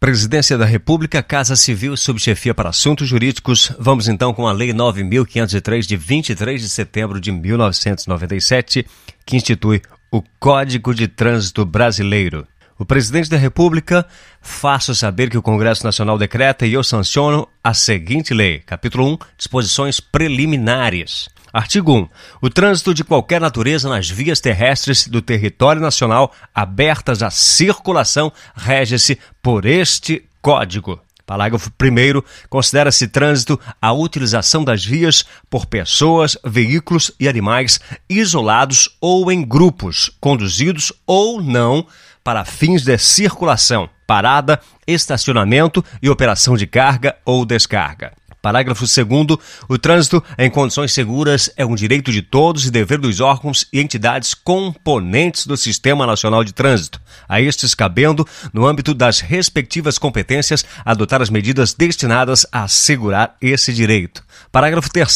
Presidência da República, Casa Civil, Subchefia para Assuntos Jurídicos. Vamos então com a Lei 9.503, de 23 de setembro de 1997, que institui o Código de Trânsito Brasileiro. O presidente da República faço saber que o Congresso Nacional decreta e eu sanciono a seguinte lei. Capítulo 1. Disposições preliminares. Artigo 1. O trânsito de qualquer natureza nas vias terrestres do território nacional abertas à circulação rege-se por este Código. Parágrafo 1. Considera-se trânsito a utilização das vias por pessoas, veículos e animais isolados ou em grupos, conduzidos ou não para fins de circulação, parada, estacionamento e operação de carga ou descarga. Parágrafo 2. O trânsito em condições seguras é um direito de todos e dever dos órgãos e entidades componentes do Sistema Nacional de Trânsito, a estes cabendo, no âmbito das respectivas competências, adotar as medidas destinadas a assegurar esse direito. Parágrafo 3.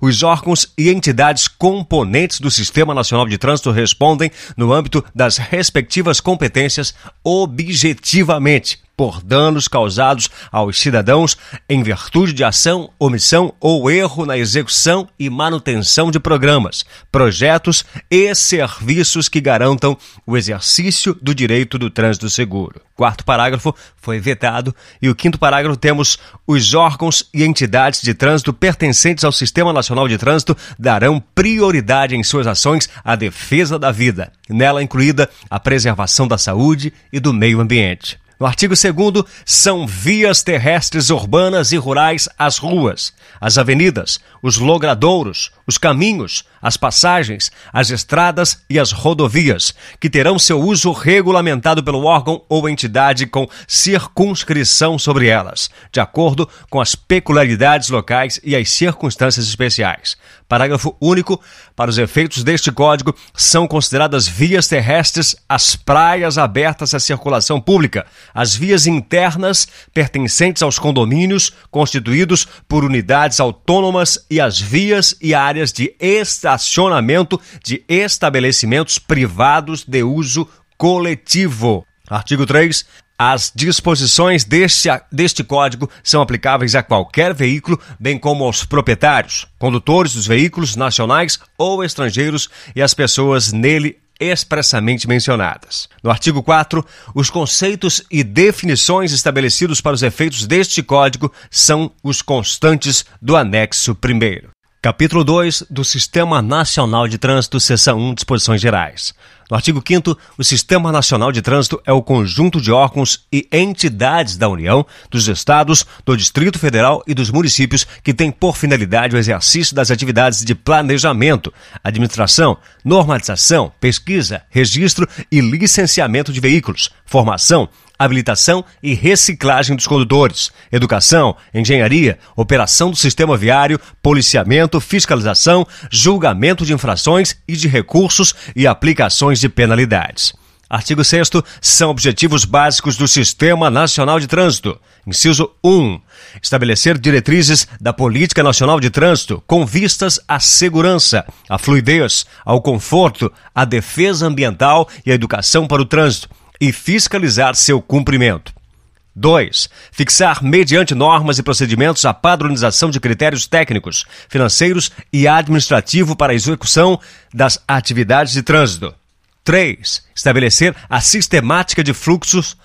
Os órgãos e entidades componentes do Sistema Nacional de Trânsito respondem, no âmbito das respectivas competências, objetivamente por danos causados aos cidadãos em virtude de ação, omissão ou erro na execução e manutenção de programas, projetos e serviços que garantam o exercício do direito do trânsito seguro. Quarto parágrafo foi vetado e o quinto parágrafo temos os órgãos e entidades de trânsito pertencentes ao Sistema Nacional de Trânsito darão prioridade em suas ações à defesa da vida, nela incluída a preservação da saúde e do meio ambiente. No artigo 2 são vias terrestres urbanas e rurais as ruas, as avenidas, os logradouros, os caminhos, as passagens, as estradas e as rodovias, que terão seu uso regulamentado pelo órgão ou entidade com circunscrição sobre elas, de acordo com as peculiaridades locais e as circunstâncias especiais. Parágrafo único. Para os efeitos deste código, são consideradas vias terrestres as praias abertas à circulação pública, as vias internas pertencentes aos condomínios constituídos por unidades autônomas e as vias e áreas de estacionamento de estabelecimentos privados de uso coletivo. Artigo 3. As disposições deste, deste código são aplicáveis a qualquer veículo, bem como aos proprietários, condutores dos veículos nacionais ou estrangeiros e as pessoas nele expressamente mencionadas. No artigo 4, os conceitos e definições estabelecidos para os efeitos deste código são os constantes do anexo 1. Capítulo 2 do Sistema Nacional de Trânsito, Seção 1, Disposições Gerais. No artigo 5 o Sistema Nacional de Trânsito é o conjunto de órgãos e entidades da União, dos Estados, do Distrito Federal e dos municípios que têm por finalidade o exercício das atividades de planejamento, administração, normalização, pesquisa, registro e licenciamento de veículos, formação, habilitação e reciclagem dos condutores, educação, engenharia, operação do sistema viário, policiamento, fiscalização, julgamento de infrações e de recursos e aplicações de penalidades. Artigo 6 são objetivos básicos do Sistema Nacional de Trânsito. Inciso 1. Estabelecer diretrizes da Política Nacional de Trânsito com vistas à segurança, à fluidez, ao conforto, à defesa ambiental e à educação para o trânsito, e fiscalizar seu cumprimento. 2. Fixar, mediante normas e procedimentos, a padronização de critérios técnicos, financeiros e administrativo para a execução das atividades de trânsito. 3. Estabelecer a sistemática de fluxos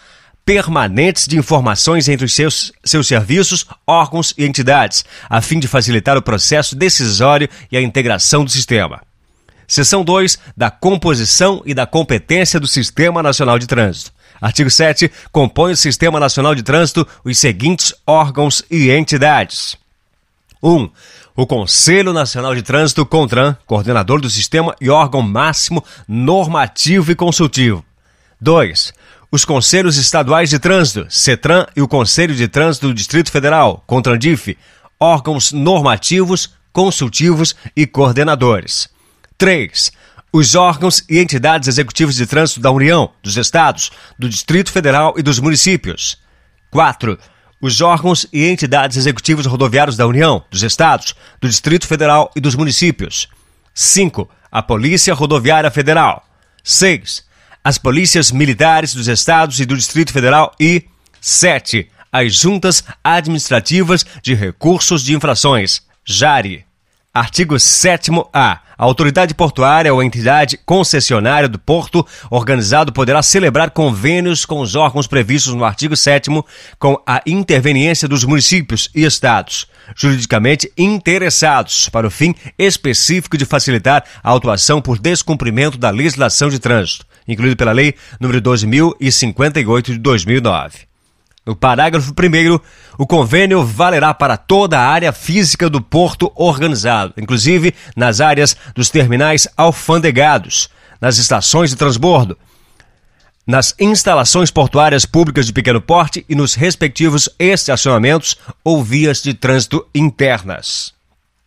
permanentes de informações entre os seus, seus serviços, órgãos e entidades, a fim de facilitar o processo decisório e a integração do sistema. Seção 2 da composição e da competência do Sistema Nacional de Trânsito. Artigo 7. Compõe o Sistema Nacional de Trânsito os seguintes órgãos e entidades: 1. Um, o Conselho Nacional de Trânsito, CONTRAN, coordenador do sistema e órgão máximo normativo e consultivo. 2. Os Conselhos Estaduais de Trânsito, CETRAN e o Conselho de Trânsito do Distrito Federal, CONTRANDIF, órgãos normativos, consultivos e coordenadores. 3. Os órgãos e entidades executivas de trânsito da União, dos Estados, do Distrito Federal e dos municípios. 4. Os órgãos e entidades executivos rodoviários da União, dos Estados, do Distrito Federal e dos municípios. 5. A Polícia Rodoviária Federal. 6. As polícias militares dos Estados e do Distrito Federal e 7. As Juntas Administrativas de Recursos de Infrações, JARI. Artigo 7a. A autoridade portuária ou entidade concessionária do porto organizado poderá celebrar convênios com os órgãos previstos no artigo 7 com a interveniência dos municípios e estados, juridicamente interessados, para o fim específico de facilitar a autuação por descumprimento da legislação de trânsito, incluído pela Lei nº 12.058 de 2009. No parágrafo 1, o convênio valerá para toda a área física do porto organizado, inclusive nas áreas dos terminais alfandegados, nas estações de transbordo, nas instalações portuárias públicas de pequeno porte e nos respectivos estacionamentos ou vias de trânsito internas.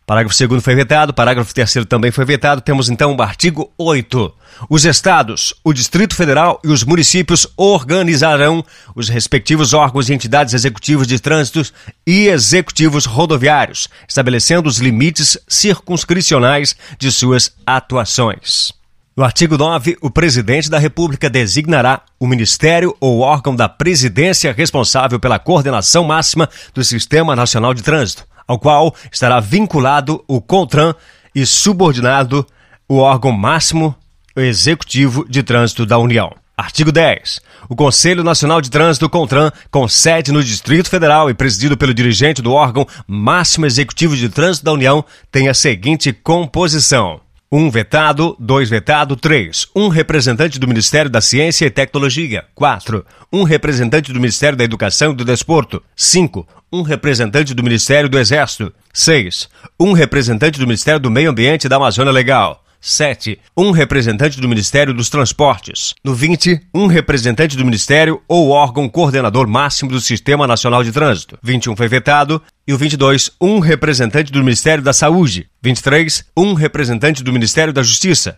Parágrafo 2 foi vetado, parágrafo 3 também foi vetado. Temos então o artigo 8. Os estados, o Distrito Federal e os municípios organizarão os respectivos órgãos e entidades executivos de trânsito e executivos rodoviários, estabelecendo os limites circunscricionais de suas atuações. No artigo 9, o presidente da República designará o ministério ou órgão da presidência responsável pela coordenação máxima do Sistema Nacional de Trânsito ao qual estará vinculado o CONTRAN e subordinado o órgão máximo executivo de trânsito da União. Artigo 10. O Conselho Nacional de Trânsito CONTRAN, com sede no Distrito Federal e presidido pelo dirigente do órgão máximo executivo de trânsito da União, tem a seguinte composição: um vetado, dois vetado, três. Um representante do Ministério da Ciência e Tecnologia. Quatro. Um representante do Ministério da Educação e do Desporto. Cinco. Um representante do Ministério do Exército. Seis. Um representante do Ministério do Meio Ambiente da Amazônia Legal. 7. Um representante do Ministério dos Transportes. No 20, um representante do Ministério ou órgão coordenador máximo do Sistema Nacional de Trânsito. 21 foi vetado. E o 22, um representante do Ministério da Saúde. 23, um representante do Ministério da Justiça.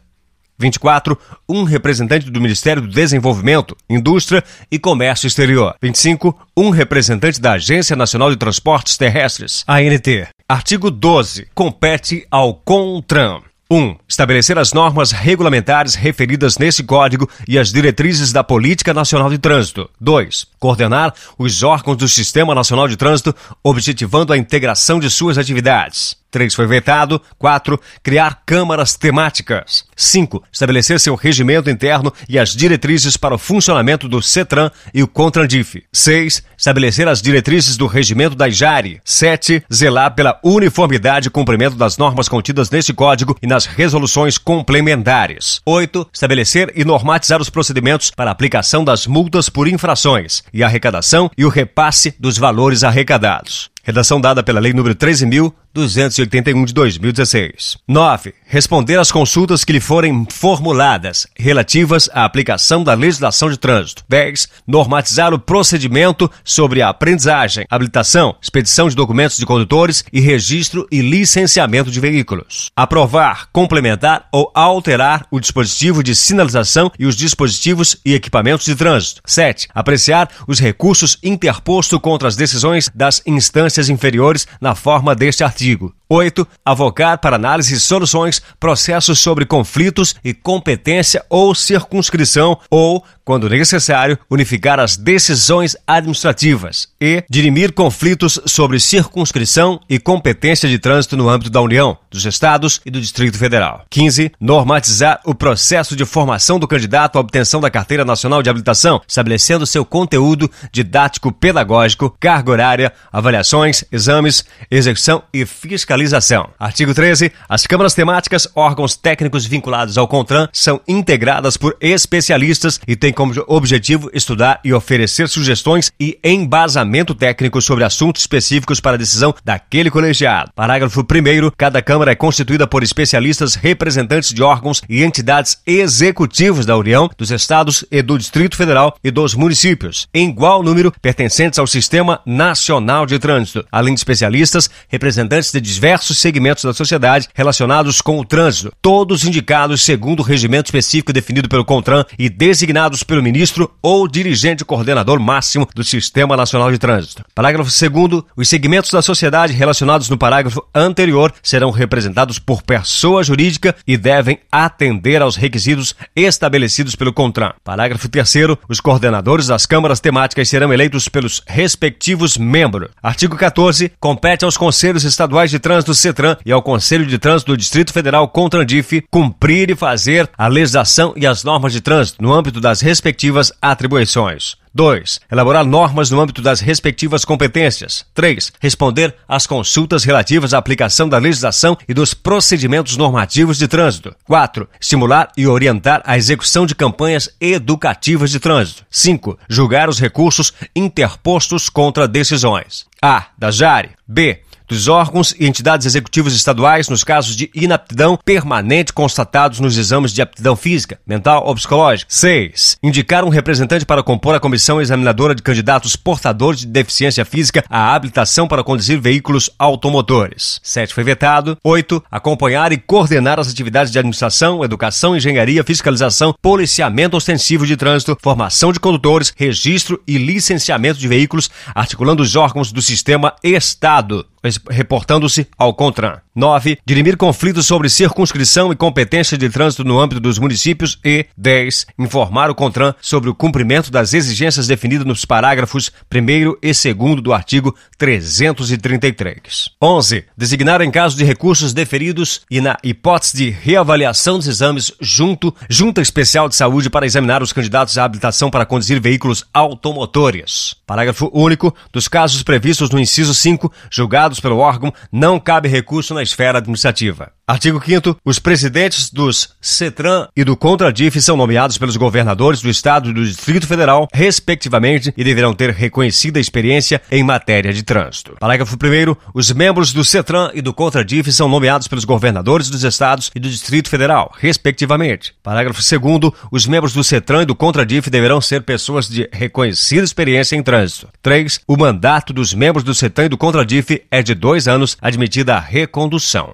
24, um representante do Ministério do Desenvolvimento, Indústria e Comércio Exterior. 25, um representante da Agência Nacional de Transportes Terrestres, ANT. Artigo 12. Compete ao CONTRAN 1. Um, estabelecer as normas regulamentares referidas nesse código e as diretrizes da Política Nacional de Trânsito. 2. Coordenar os órgãos do Sistema Nacional de Trânsito, objetivando a integração de suas atividades. 3 foi vetado. 4. Criar câmaras temáticas. 5. Estabelecer seu regimento interno e as diretrizes para o funcionamento do CETRAN e o CONTRANDIF. 6. Estabelecer as diretrizes do regimento da IJARE. 7. Zelar pela uniformidade e cumprimento das normas contidas neste código e nas resoluções complementares. 8. Estabelecer e normatizar os procedimentos para aplicação das multas por infrações e arrecadação e o repasse dos valores arrecadados. Redação dada pela Lei nº 13.281 de 2016. 9. Responder às consultas que lhe forem formuladas relativas à aplicação da legislação de trânsito. 10. Normatizar o procedimento sobre a aprendizagem, habilitação, expedição de documentos de condutores e registro e licenciamento de veículos. Aprovar, complementar ou alterar o dispositivo de sinalização e os dispositivos e equipamentos de trânsito. 7. Apreciar os recursos interpostos contra as decisões das instâncias inferiores na forma deste artigo. достигла. 8. Avocar para análise e soluções processos sobre conflitos e competência ou circunscrição ou, quando necessário, unificar as decisões administrativas e dirimir conflitos sobre circunscrição e competência de trânsito no âmbito da União, dos Estados e do Distrito Federal. 15. Normatizar o processo de formação do candidato à obtenção da Carteira Nacional de Habilitação, estabelecendo seu conteúdo didático-pedagógico, carga horária, avaliações, exames, execução e fiscalização fiscalização. Artigo 13. As câmaras temáticas, órgãos técnicos vinculados ao CONTRAN, são integradas por especialistas e têm como objetivo estudar e oferecer sugestões e embasamento técnico sobre assuntos específicos para a decisão daquele colegiado. Parágrafo 1. Cada Câmara é constituída por especialistas representantes de órgãos e entidades executivos da União, dos Estados e do Distrito Federal e dos municípios, em igual número pertencentes ao Sistema Nacional de Trânsito, além de especialistas representantes de diversos diversos segmentos da sociedade relacionados com o trânsito, todos indicados segundo o regimento específico definido pelo CONTRAN e designados pelo ministro ou dirigente coordenador máximo do Sistema Nacional de Trânsito. Parágrafo 2 os segmentos da sociedade relacionados no parágrafo anterior serão representados por pessoa jurídica e devem atender aos requisitos estabelecidos pelo CONTRAN. Parágrafo 3 os coordenadores das câmaras temáticas serão eleitos pelos respectivos membros. Artigo 14. Compete aos Conselhos Estaduais de Trânsito CETRAN e ao Conselho de Trânsito do Distrito Federal CONTRANDIF cumprir e fazer a legislação e as normas de trânsito no âmbito das respectivas atribuições. 2. Elaborar normas no âmbito das respectivas competências. 3. Responder às consultas relativas à aplicação da legislação e dos procedimentos normativos de trânsito. 4. Estimular e orientar a execução de campanhas educativas de trânsito. 5. Julgar os recursos interpostos contra decisões. A. Da JARE. B dos órgãos e entidades executivas estaduais nos casos de inaptidão permanente constatados nos exames de aptidão física, mental ou psicológica. 6. Indicar um representante para compor a comissão examinadora de candidatos portadores de deficiência física à habilitação para conduzir veículos automotores. 7. Foi vetado. 8. Acompanhar e coordenar as atividades de administração, educação, engenharia, fiscalização, policiamento ostensivo de trânsito, formação de condutores, registro e licenciamento de veículos, articulando os órgãos do sistema Estado reportando-se ao CONTRAN. 9. Dirimir conflitos sobre circunscrição e competência de trânsito no âmbito dos municípios. E 10. Informar o CONTRAN sobre o cumprimento das exigências definidas nos parágrafos 1 e 2 do artigo 333. 11. Designar em caso de recursos deferidos e na hipótese de reavaliação dos exames junto Junta Especial de Saúde para examinar os candidatos à habilitação para conduzir veículos automotores. Parágrafo único. Dos casos previstos no inciso 5, julgados pelo órgão, não cabe recurso na esfera administrativa. Artigo 5 Os presidentes dos CETRAN e do CONTRADIF são nomeados pelos governadores do Estado e do Distrito Federal, respectivamente, e deverão ter reconhecida experiência em matéria de trânsito. Parágrafo 1 Os membros do CETRAN e do CONTRADIF são nomeados pelos governadores dos Estados e do Distrito Federal, respectivamente. Parágrafo 2 Os membros do CETRAN e do CONTRADIF deverão ser pessoas de reconhecida experiência em trânsito. 3. O mandato dos membros do CETRAN e do CONTRADIF é de dois anos, admitida a recondução.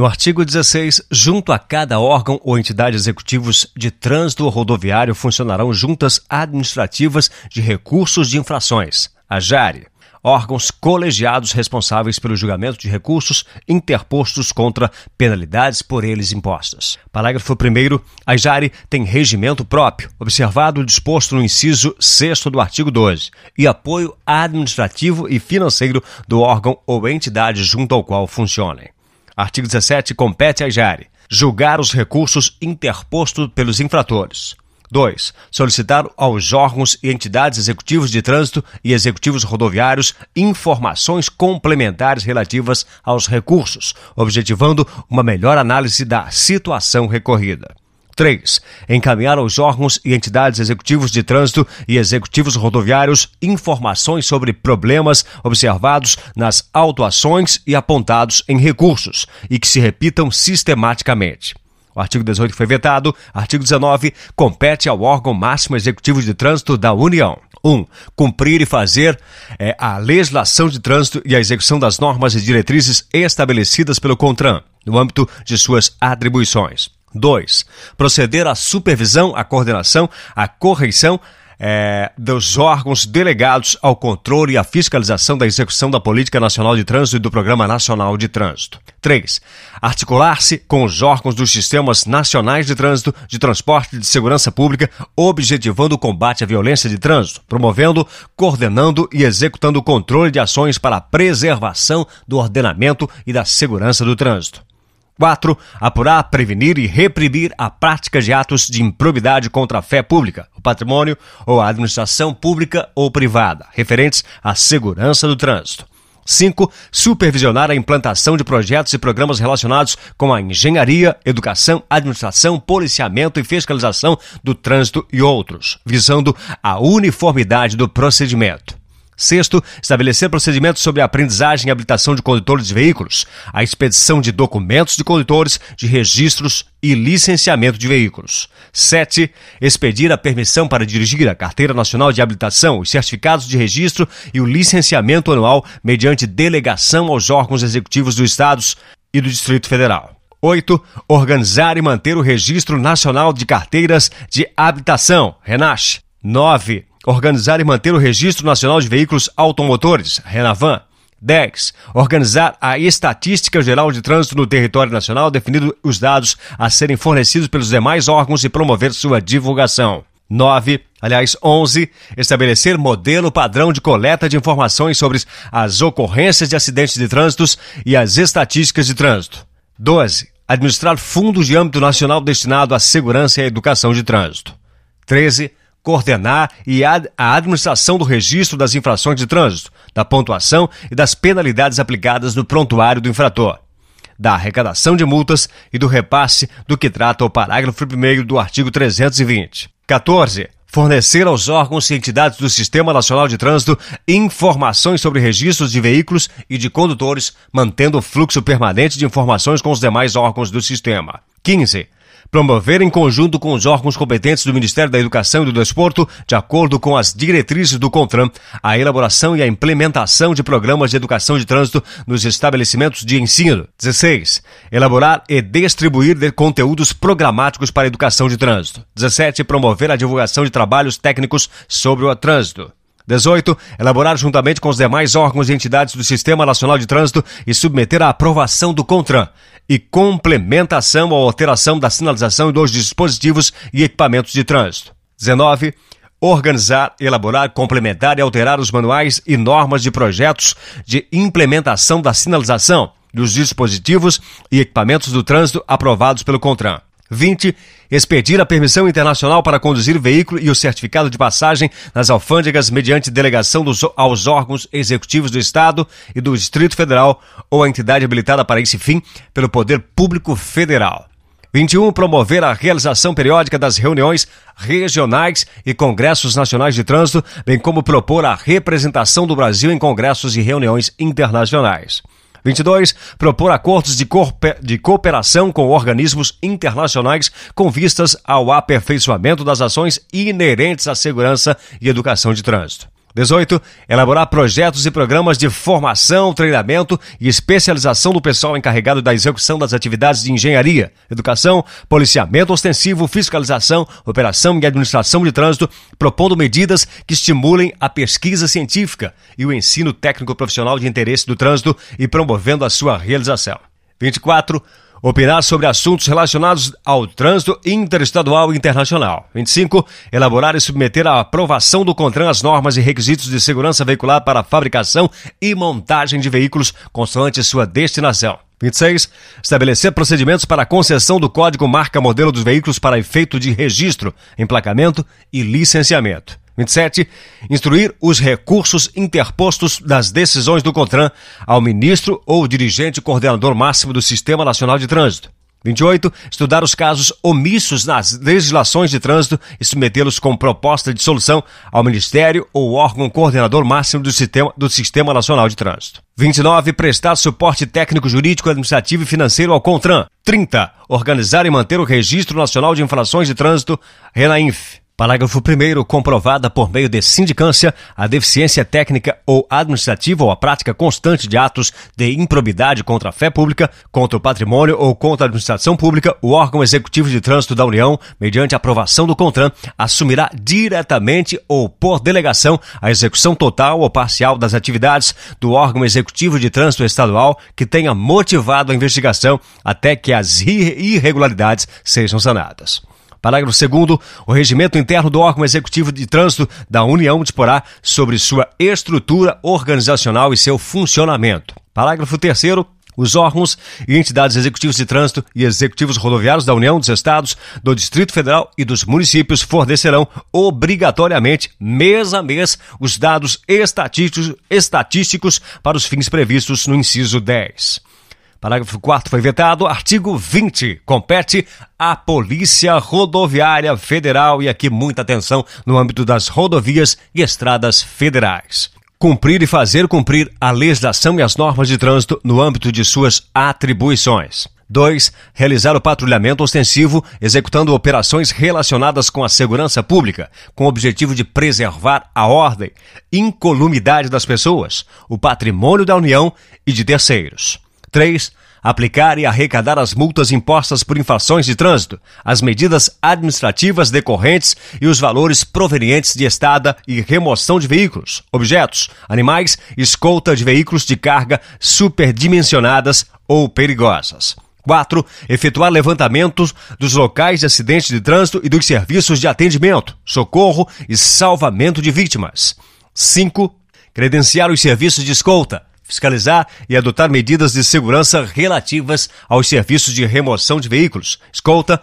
No artigo 16, junto a cada órgão ou entidade executivos de trânsito rodoviário funcionarão juntas administrativas de recursos de infrações, a JARE, órgãos colegiados responsáveis pelo julgamento de recursos interpostos contra penalidades por eles impostas. Parágrafo 1. A JARE tem regimento próprio, observado o disposto no inciso 6 do artigo 12, e apoio administrativo e financeiro do órgão ou entidade junto ao qual funcionem. Artigo 17. Compete à JARE julgar os recursos interpostos pelos infratores. 2. Solicitar aos órgãos e entidades executivos de trânsito e executivos rodoviários informações complementares relativas aos recursos, objetivando uma melhor análise da situação recorrida. 3. Encaminhar aos órgãos e entidades executivos de trânsito e executivos rodoviários informações sobre problemas observados nas autuações e apontados em recursos e que se repitam sistematicamente. O artigo 18 foi vetado. Artigo 19 compete ao órgão máximo executivo de trânsito da União. 1. Um, cumprir e fazer é, a legislação de trânsito e a execução das normas e diretrizes estabelecidas pelo CONTRAN, no âmbito de suas atribuições. 2. Proceder à supervisão, à coordenação, à correição é, dos órgãos delegados ao controle e à fiscalização da execução da Política Nacional de Trânsito e do Programa Nacional de Trânsito. 3. Articular-se com os órgãos dos sistemas nacionais de trânsito, de transporte e de segurança pública, objetivando o combate à violência de trânsito, promovendo, coordenando e executando o controle de ações para a preservação do ordenamento e da segurança do trânsito. 4. Apurar, prevenir e reprimir a prática de atos de improbidade contra a fé pública, o patrimônio ou a administração pública ou privada, referentes à segurança do trânsito. 5. Supervisionar a implantação de projetos e programas relacionados com a engenharia, educação, administração, policiamento e fiscalização do trânsito e outros, visando a uniformidade do procedimento. Sexto, estabelecer procedimentos sobre a aprendizagem e habilitação de condutores de veículos, a expedição de documentos de condutores, de registros e licenciamento de veículos. Sete, expedir a permissão para dirigir a Carteira Nacional de Habilitação, os certificados de registro e o licenciamento anual mediante delegação aos órgãos executivos dos estados e do Distrito Federal. 8. Organizar e manter o Registro Nacional de Carteiras de Habitação, RENASH. 9 Organizar e manter o Registro Nacional de Veículos Automotores, RENAVAN. 10. Organizar a Estatística Geral de Trânsito no território nacional, definindo os dados a serem fornecidos pelos demais órgãos e promover sua divulgação. 9. Aliás, 11. Estabelecer modelo padrão de coleta de informações sobre as ocorrências de acidentes de trânsito e as estatísticas de trânsito. 12. Administrar fundos de âmbito nacional destinado à segurança e à educação de trânsito. 13 coordenar e a administração do registro das infrações de trânsito, da pontuação e das penalidades aplicadas no prontuário do infrator, da arrecadação de multas e do repasse do que trata o parágrafo 1 do artigo 320. 14. Fornecer aos órgãos e entidades do Sistema Nacional de Trânsito informações sobre registros de veículos e de condutores, mantendo o fluxo permanente de informações com os demais órgãos do sistema. 15 promover em conjunto com os órgãos competentes do Ministério da Educação e do Desporto, de acordo com as diretrizes do CONTRAN, a elaboração e a implementação de programas de educação de trânsito nos estabelecimentos de ensino. 16. Elaborar e distribuir conteúdos programáticos para a educação de trânsito. 17. Promover a divulgação de trabalhos técnicos sobre o trânsito. 18. Elaborar juntamente com os demais órgãos e entidades do Sistema Nacional de Trânsito e submeter à aprovação do CONTRAN e complementação ou alteração da sinalização dos dispositivos e equipamentos de trânsito. 19. Organizar, elaborar, complementar e alterar os manuais e normas de projetos de implementação da sinalização dos dispositivos e equipamentos do trânsito aprovados pelo CONTRAN. 20. Expedir a permissão internacional para conduzir veículo e o certificado de passagem nas alfândegas mediante delegação dos, aos órgãos executivos do Estado e do Distrito Federal ou a entidade habilitada para esse fim pelo Poder Público Federal. 21. Promover a realização periódica das reuniões regionais e congressos nacionais de trânsito, bem como propor a representação do Brasil em congressos e reuniões internacionais. 22. Propor acordos de, de cooperação com organismos internacionais com vistas ao aperfeiçoamento das ações inerentes à segurança e educação de trânsito. 18. Elaborar projetos e programas de formação, treinamento e especialização do pessoal encarregado da execução das atividades de engenharia, educação, policiamento ostensivo, fiscalização, operação e administração de trânsito, propondo medidas que estimulem a pesquisa científica e o ensino técnico profissional de interesse do trânsito e promovendo a sua realização. 24 Opinar sobre assuntos relacionados ao trânsito interestadual e internacional. 25. Elaborar e submeter à aprovação do CONTRAN as normas e requisitos de segurança veicular para fabricação e montagem de veículos consoante sua destinação. 26. Estabelecer procedimentos para a concessão do código marca-modelo dos veículos para efeito de registro, emplacamento e licenciamento. 27. Instruir os recursos interpostos das decisões do CONTRAN ao ministro ou dirigente coordenador máximo do Sistema Nacional de Trânsito. 28. Estudar os casos omissos nas legislações de trânsito e submetê-los com proposta de solução ao Ministério ou órgão coordenador máximo do Sistema, do Sistema Nacional de Trânsito. 29. Prestar suporte técnico, jurídico, administrativo e financeiro ao CONTRAN. 30. Organizar e manter o Registro Nacional de Infrações de Trânsito, RENAINF. Parágrafo 1 comprovada por meio de sindicância a deficiência técnica ou administrativa ou a prática constante de atos de improbidade contra a fé pública, contra o patrimônio ou contra a administração pública, o órgão executivo de trânsito da União, mediante aprovação do CONTRAN, assumirá diretamente ou por delegação a execução total ou parcial das atividades do órgão executivo de trânsito estadual que tenha motivado a investigação até que as irregularidades sejam sanadas. Parágrafo 2 o regimento interno do órgão executivo de trânsito da União disporá sobre sua estrutura organizacional e seu funcionamento. Parágrafo 3 os órgãos e entidades executivos de trânsito e executivos rodoviários da União dos Estados, do Distrito Federal e dos municípios fornecerão obrigatoriamente, mês a mês, os dados estatísticos, estatísticos para os fins previstos no inciso 10. Parágrafo 4 foi vetado. Artigo 20. Compete à Polícia Rodoviária Federal, e aqui muita atenção no âmbito das rodovias e estradas federais. cumprir e fazer cumprir a legislação e as normas de trânsito no âmbito de suas atribuições. 2. Realizar o patrulhamento ostensivo, executando operações relacionadas com a segurança pública, com o objetivo de preservar a ordem, incolumidade das pessoas, o patrimônio da União e de terceiros. 3 aplicar e arrecadar as multas impostas por infrações de trânsito, as medidas administrativas decorrentes e os valores provenientes de estada e remoção de veículos, objetos, animais, escolta de veículos de carga superdimensionadas ou perigosas. 4. Efetuar levantamentos dos locais de acidentes de trânsito e dos serviços de atendimento, socorro e salvamento de vítimas. 5. Credenciar os serviços de escolta, fiscalizar e adotar medidas de segurança relativas aos serviços de remoção de veículos, escolta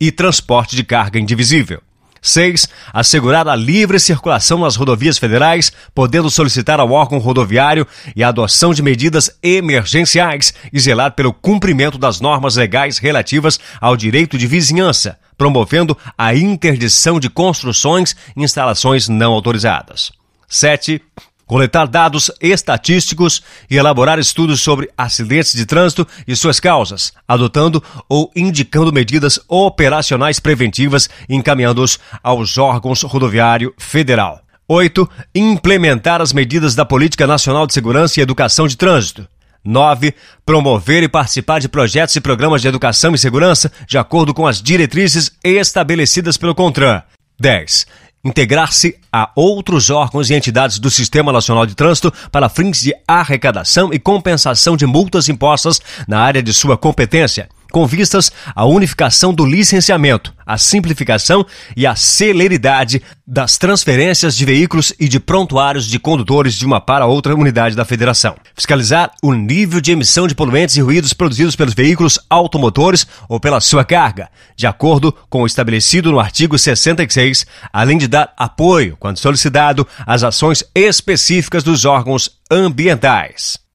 e transporte de carga indivisível. 6. Assegurar a livre circulação nas rodovias federais, podendo solicitar ao órgão rodoviário e a adoção de medidas emergenciais e zelar pelo cumprimento das normas legais relativas ao direito de vizinhança, promovendo a interdição de construções e instalações não autorizadas. 7 coletar dados estatísticos e elaborar estudos sobre acidentes de trânsito e suas causas, adotando ou indicando medidas operacionais preventivas e encaminhando-os aos órgãos rodoviário federal. 8. Implementar as medidas da Política Nacional de Segurança e Educação de Trânsito. 9. Promover e participar de projetos e programas de educação e segurança de acordo com as diretrizes estabelecidas pelo CONTRAN. 10 integrar-se a outros órgãos e entidades do Sistema Nacional de Trânsito para fins de arrecadação e compensação de multas impostas na área de sua competência com vistas à unificação do licenciamento, à simplificação e à celeridade das transferências de veículos e de prontuários de condutores de uma para outra unidade da federação. Fiscalizar o nível de emissão de poluentes e ruídos produzidos pelos veículos automotores ou pela sua carga, de acordo com o estabelecido no artigo 66, além de dar apoio, quando solicitado, às ações específicas dos órgãos ambientais.